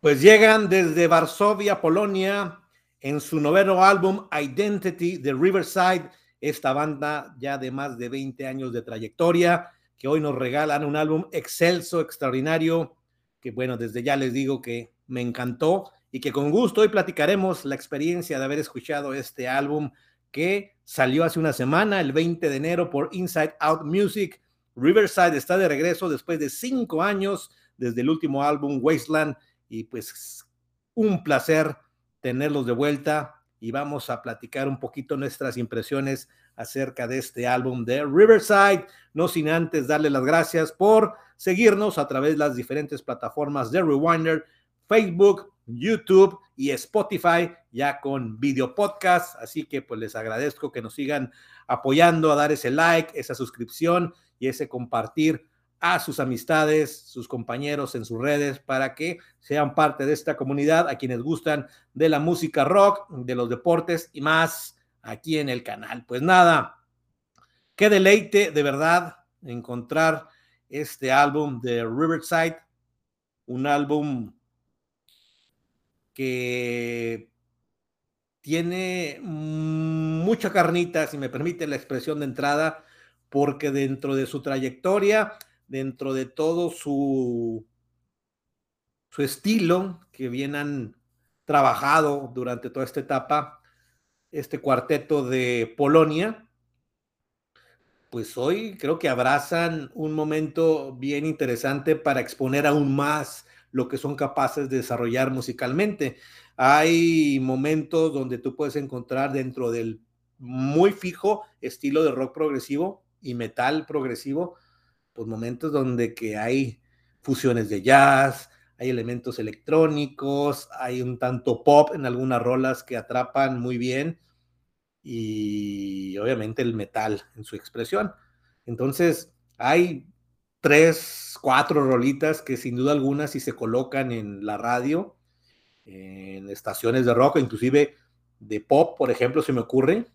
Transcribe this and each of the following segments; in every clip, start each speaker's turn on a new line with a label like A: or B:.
A: Pues llegan desde Varsovia, Polonia, en su noveno álbum Identity de Riverside, esta banda ya de más de 20 años de trayectoria, que hoy nos regalan un álbum excelso, extraordinario, que bueno, desde ya les digo que me encantó y que con gusto hoy platicaremos la experiencia de haber escuchado este álbum que salió hace una semana, el 20 de enero, por Inside Out Music. Riverside está de regreso después de cinco años desde el último álbum Wasteland y pues un placer tenerlos de vuelta y vamos a platicar un poquito nuestras impresiones acerca de este álbum de Riverside, no sin antes darle las gracias por seguirnos a través de las diferentes plataformas de Rewinder, Facebook, YouTube y Spotify, ya con video podcast. Así que pues les agradezco que nos sigan apoyando a dar ese like, esa suscripción y ese compartir a sus amistades, sus compañeros en sus redes para que sean parte de esta comunidad, a quienes gustan de la música rock, de los deportes y más aquí en el canal. Pues nada, qué deleite de verdad encontrar este álbum de Riverside, un álbum que tiene mucha carnita, si me permite la expresión de entrada, porque dentro de su trayectoria dentro de todo su, su estilo que vienen trabajado durante toda esta etapa, este cuarteto de Polonia, pues hoy creo que abrazan un momento bien interesante para exponer aún más lo que son capaces de desarrollar musicalmente. Hay momentos donde tú puedes encontrar dentro del muy fijo estilo de rock progresivo y metal progresivo, pues momentos donde que hay fusiones de jazz, hay elementos electrónicos, hay un tanto pop en algunas rolas que atrapan muy bien y obviamente el metal en su expresión. Entonces, hay tres, cuatro rolitas que sin duda alguna si se colocan en la radio, en estaciones de rock, inclusive de pop, por ejemplo, se me ocurre,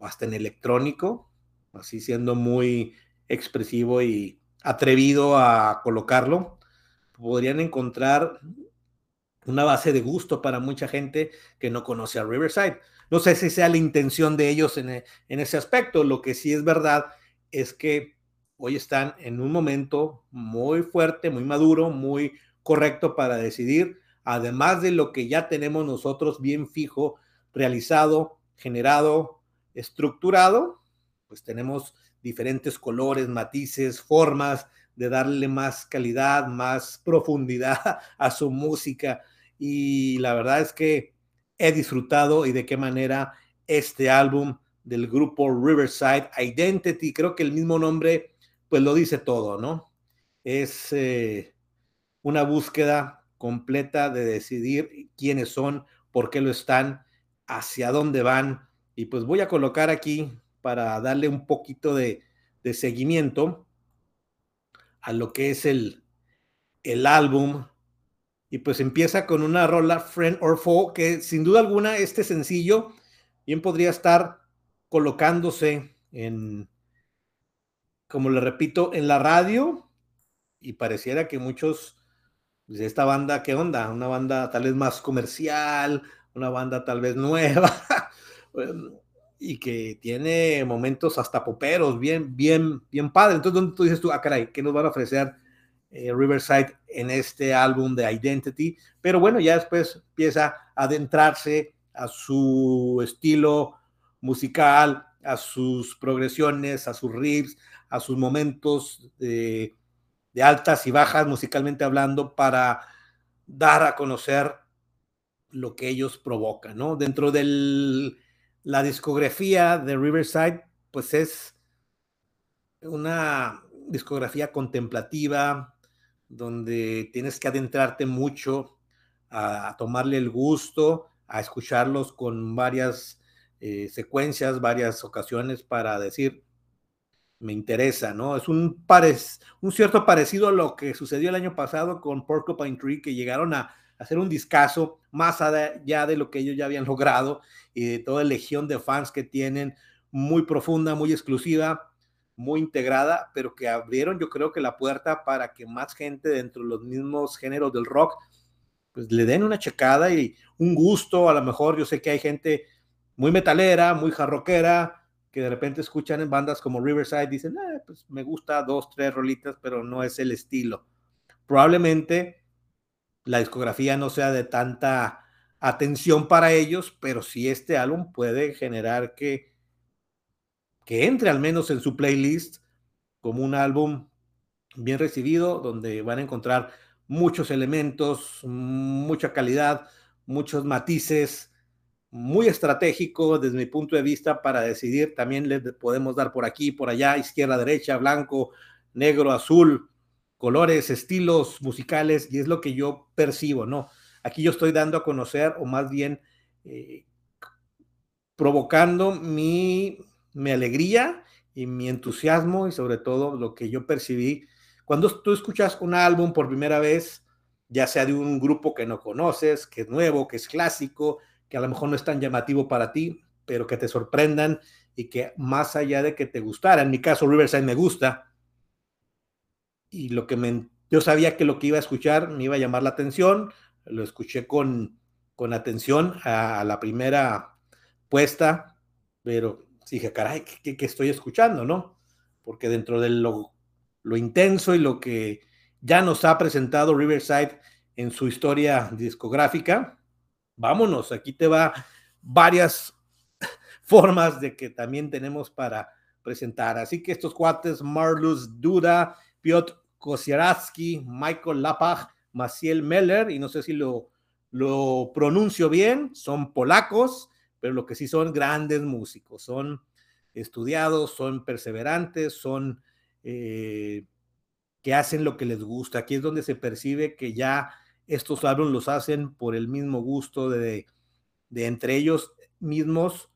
A: hasta en electrónico, así siendo muy expresivo y atrevido a colocarlo, podrían encontrar una base de gusto para mucha gente que no conoce a Riverside. No sé si sea la intención de ellos en, en ese aspecto. Lo que sí es verdad es que hoy están en un momento muy fuerte, muy maduro, muy correcto para decidir, además de lo que ya tenemos nosotros bien fijo, realizado, generado, estructurado, pues tenemos diferentes colores, matices, formas de darle más calidad, más profundidad a su música. Y la verdad es que he disfrutado y de qué manera este álbum del grupo Riverside Identity, creo que el mismo nombre pues lo dice todo, ¿no? Es eh, una búsqueda completa de decidir quiénes son, por qué lo están, hacia dónde van. Y pues voy a colocar aquí para darle un poquito de, seguimiento a lo que es el, el álbum. Y pues empieza con una rola Friend or Foe, que sin duda alguna este sencillo bien podría estar colocándose en, como le repito, en la radio. Y pareciera que muchos pues, de esta banda, ¿qué onda? Una banda tal vez más comercial, una banda tal vez nueva. Y que tiene momentos hasta poperos, bien, bien, bien padre. Entonces, ¿dónde tú dices tú, ah, caray, ¿qué nos van a ofrecer eh, Riverside en este álbum de Identity? Pero bueno, ya después empieza a adentrarse a su estilo musical, a sus progresiones, a sus riffs, a sus momentos de, de altas y bajas musicalmente hablando para dar a conocer lo que ellos provocan, ¿no? Dentro del la discografía de Riverside, pues es una discografía contemplativa, donde tienes que adentrarte mucho a, tomarle el gusto, a escucharlos con varias eh, secuencias, varias ocasiones para decir, me interesa, ¿no? Es un, un cierto parecido a lo que sucedió el año pasado con Porcupine Tree, que llegaron a hacer un discazo más allá de lo que ellos ya habían logrado y de toda la legión de fans que tienen, muy profunda, muy exclusiva, muy integrada, pero que abrieron yo creo que la puerta para que más gente dentro de los mismos géneros del rock pues le den una checada y un gusto, a lo mejor yo sé que hay gente muy metalera, muy jarroquera, que de repente escuchan en bandas como Riverside, dicen, eh, pues me gusta dos, tres rolitas, pero no es el estilo. Probablemente la discografía no sea de tanta atención para ellos, pero sí este álbum puede generar que, que entre al menos en su playlist como un álbum bien recibido, donde van a encontrar muchos elementos, mucha calidad, muchos matices, muy estratégico desde mi punto de vista para decidir. También le podemos dar por aquí, por allá, izquierda, derecha, blanco, negro, azul, colores, estilos musicales, y es lo que yo percibo, ¿no? Aquí yo estoy dando a conocer, o más bien eh, provocando mi, mi alegría y mi entusiasmo y sobre todo lo que yo percibí. Cuando tú escuchas un álbum por primera vez, ya sea de un grupo que no conoces, que es nuevo, que es clásico, que a lo mejor no es tan llamativo para ti, pero que te sorprendan y que más allá de que te gustara, en mi caso Riverside me gusta, y lo que me, yo sabía que lo que iba a escuchar me iba a llamar la atención, lo escuché con, con atención a, la primera puesta, pero dije, caray, ¿qué, estoy escuchando, no? Porque dentro de lo, lo intenso y lo que ya nos ha presentado Riverside en su historia discográfica, vámonos, aquí te va varias formas de que también tenemos para presentar. Así que estos cuates, Marlus Duda, Piotr Kosieraski, Michael Lapach, Maciel Meller, y no sé si lo, lo pronuncio bien, son polacos, pero lo que sí son grandes músicos, son estudiados, son perseverantes, son eh, que hacen lo que les gusta. Aquí es donde se percibe que ya estos álbumes los hacen por el mismo gusto de, de entre ellos mismos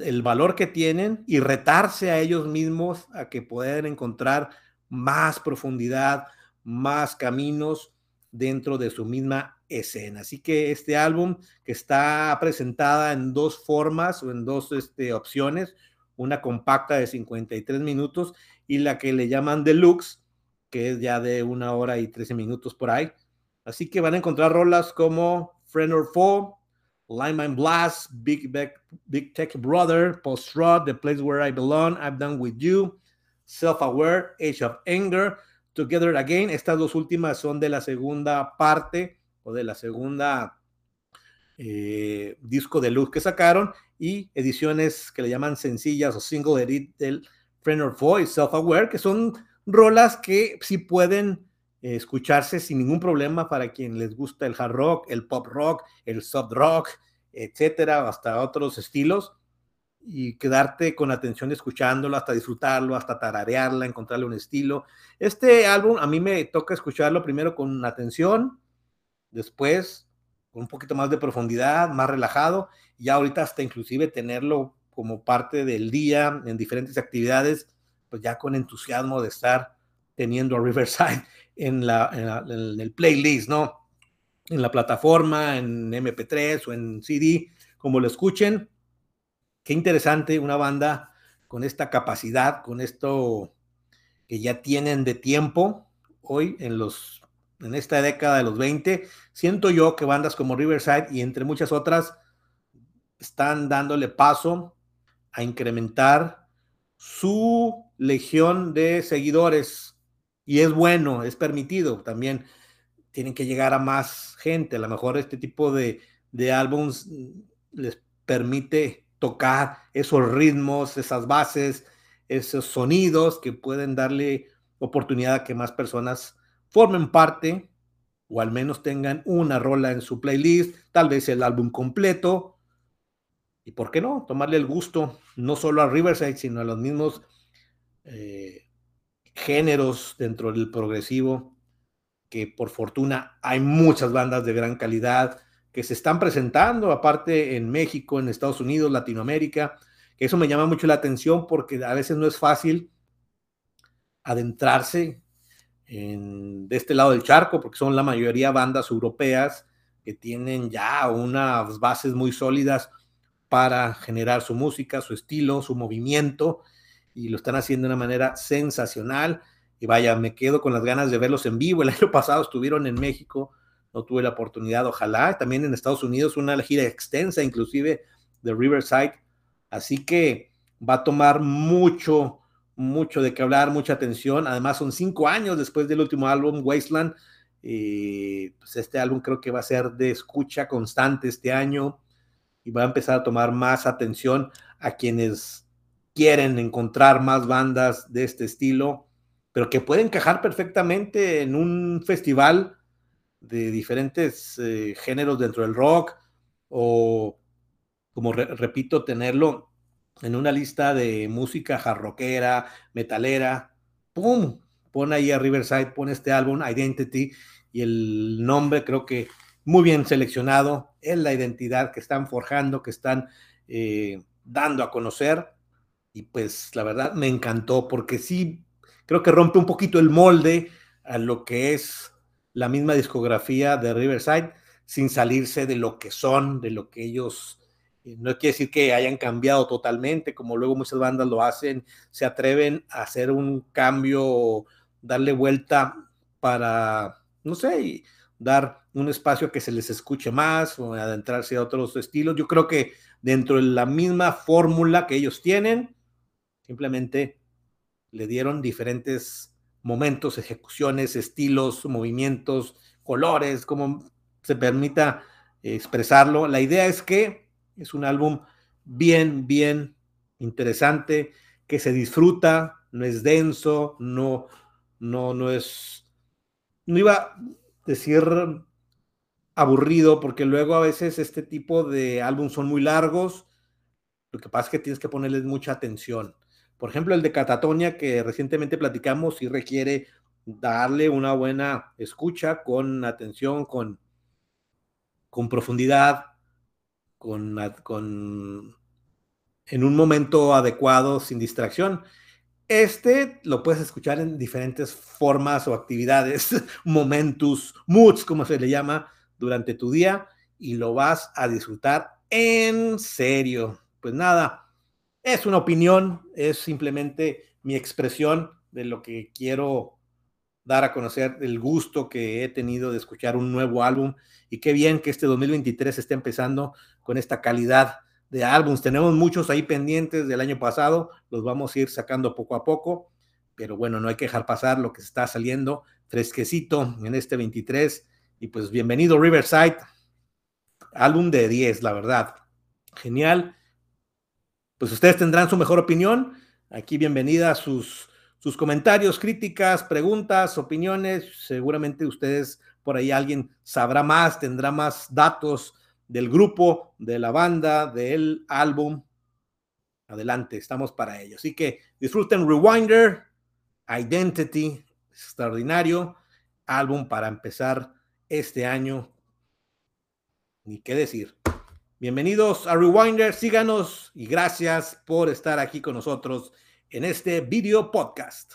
A: el valor que tienen y retarse a ellos mismos a que puedan encontrar más profundidad, más caminos dentro de su misma escena. Así que este álbum que está presentada en dos formas o en dos este, opciones, una compacta de 53 minutos y la que le llaman deluxe, que es ya de una hora y 13 minutos por ahí. Así que van a encontrar rolas como Friend or Foe, Lineman Blast, Big, Big Tech Brother, Post Rod, The Place Where I Belong, I've Done With You, Self-Aware, Age of Anger, Together Again. Estas dos últimas son de la segunda parte o de la segunda eh, disco de luz que sacaron y ediciones que le llaman sencillas o single edit del Friend or Foe Self-Aware, que son rolas que sí pueden escucharse sin ningún problema para quien les gusta el hard rock, el pop rock, el soft rock, etcétera, hasta otros estilos y quedarte con atención escuchándolo, hasta disfrutarlo, hasta tararearla, encontrarle un estilo. Este álbum a mí me toca escucharlo primero con atención, después con un poquito más de profundidad, más relajado, y ahorita hasta inclusive tenerlo como parte del día en diferentes actividades, pues ya con entusiasmo de estar teniendo a Riverside en, la, en el playlist, ¿no? En la plataforma, en MP3 o en CD, como lo escuchen, qué interesante una banda con esta capacidad, con esto que ya tienen de tiempo hoy en los en esta década de los 20, siento yo que bandas como Riverside y entre muchas otras están dándole paso a incrementar su legión de seguidores y es bueno, es permitido también. Tienen que llegar a más gente. A lo mejor este tipo de, de álbums les permite tocar esos ritmos, esas bases, esos sonidos que pueden darle oportunidad a que más personas formen parte o al menos tengan una rola en su playlist, tal vez el álbum completo. Y por qué no, tomarle el gusto no solo a Riverside, sino a los mismos eh, géneros dentro del progresivo, que por fortuna hay muchas bandas de gran calidad, que se están presentando, aparte en México, en Estados Unidos, Latinoamérica, que eso me llama mucho la atención porque a veces no es fácil adentrarse en, de este lado del charco, porque son la mayoría bandas europeas que tienen ya unas bases muy sólidas para generar su música, su estilo, su movimiento, y lo están haciendo de una manera sensacional. Y vaya, me quedo con las ganas de verlos en vivo. El año pasado estuvieron en México no tuve la oportunidad, ojalá, también en Estados Unidos una gira extensa inclusive de Riverside, así que va a tomar mucho, mucho de qué hablar, mucha atención, además son cinco años después del último álbum, Wasteland, y pues este álbum creo que va a ser de escucha constante este año y va a empezar a tomar más atención a quienes quieren encontrar más bandas de este estilo, pero que pueden encajar perfectamente en un festival de diferentes eh, géneros dentro del rock o, como repito, tenerlo en una lista de música jarroquera, metalera, ¡pum! Pon ahí a Riverside, pon este álbum, Identity, y el nombre creo que muy bien seleccionado, es la identidad que están forjando, que están eh, dando a conocer, y pues la verdad me encantó porque sí, creo que rompe un poquito el molde a lo que es la misma discografía de Riverside, sin salirse de lo que son, de lo que ellos, eh, no quiere decir que hayan cambiado totalmente, como luego muchas bandas lo hacen, se atreven a hacer un cambio, darle vuelta para, no sé, dar un espacio que se les escuche más o adentrarse a otros estilos. Yo creo que dentro de la misma fórmula que ellos tienen, simplemente le dieron diferentes momentos, ejecuciones, estilos, movimientos, colores, como se permita expresarlo. La idea es que es un álbum bien, bien interesante, que se disfruta, no es denso, no, no, no es, no iba a decir aburrido, porque luego a veces este tipo de álbumes son muy largos, lo que pasa es que tienes que ponerles mucha atención. Por ejemplo, el de Catatonia que recientemente platicamos y requiere darle una buena escucha con atención, con, con profundidad, con, con, en un momento adecuado, sin distracción. Este lo puedes escuchar en diferentes formas o actividades, momentos, moods, como se le llama, durante tu día y lo vas a disfrutar en serio. Pues nada, es una opinión, es simplemente mi expresión de lo que quiero dar a conocer, el gusto que he tenido de escuchar un nuevo álbum y qué bien que este 2023 esté empezando con esta calidad de álbums. Tenemos muchos ahí pendientes del año pasado, los vamos a ir sacando poco a poco, pero bueno, no hay que dejar pasar lo que está saliendo fresquecito en este 23 y pues bienvenido Riverside, álbum de 10, la verdad. Genial pues ustedes tendrán su mejor opinión. Aquí bienvenida sus, sus comentarios, críticas, preguntas, opiniones. Seguramente ustedes por ahí alguien sabrá más, tendrá más datos del grupo, de la banda, del álbum. Adelante, estamos para ello. Así que disfruten Rewinder, Identity, extraordinario álbum para empezar este año. Ni qué decir. Bienvenidos a Rewinder, síganos y gracias por estar aquí con nosotros en este video podcast.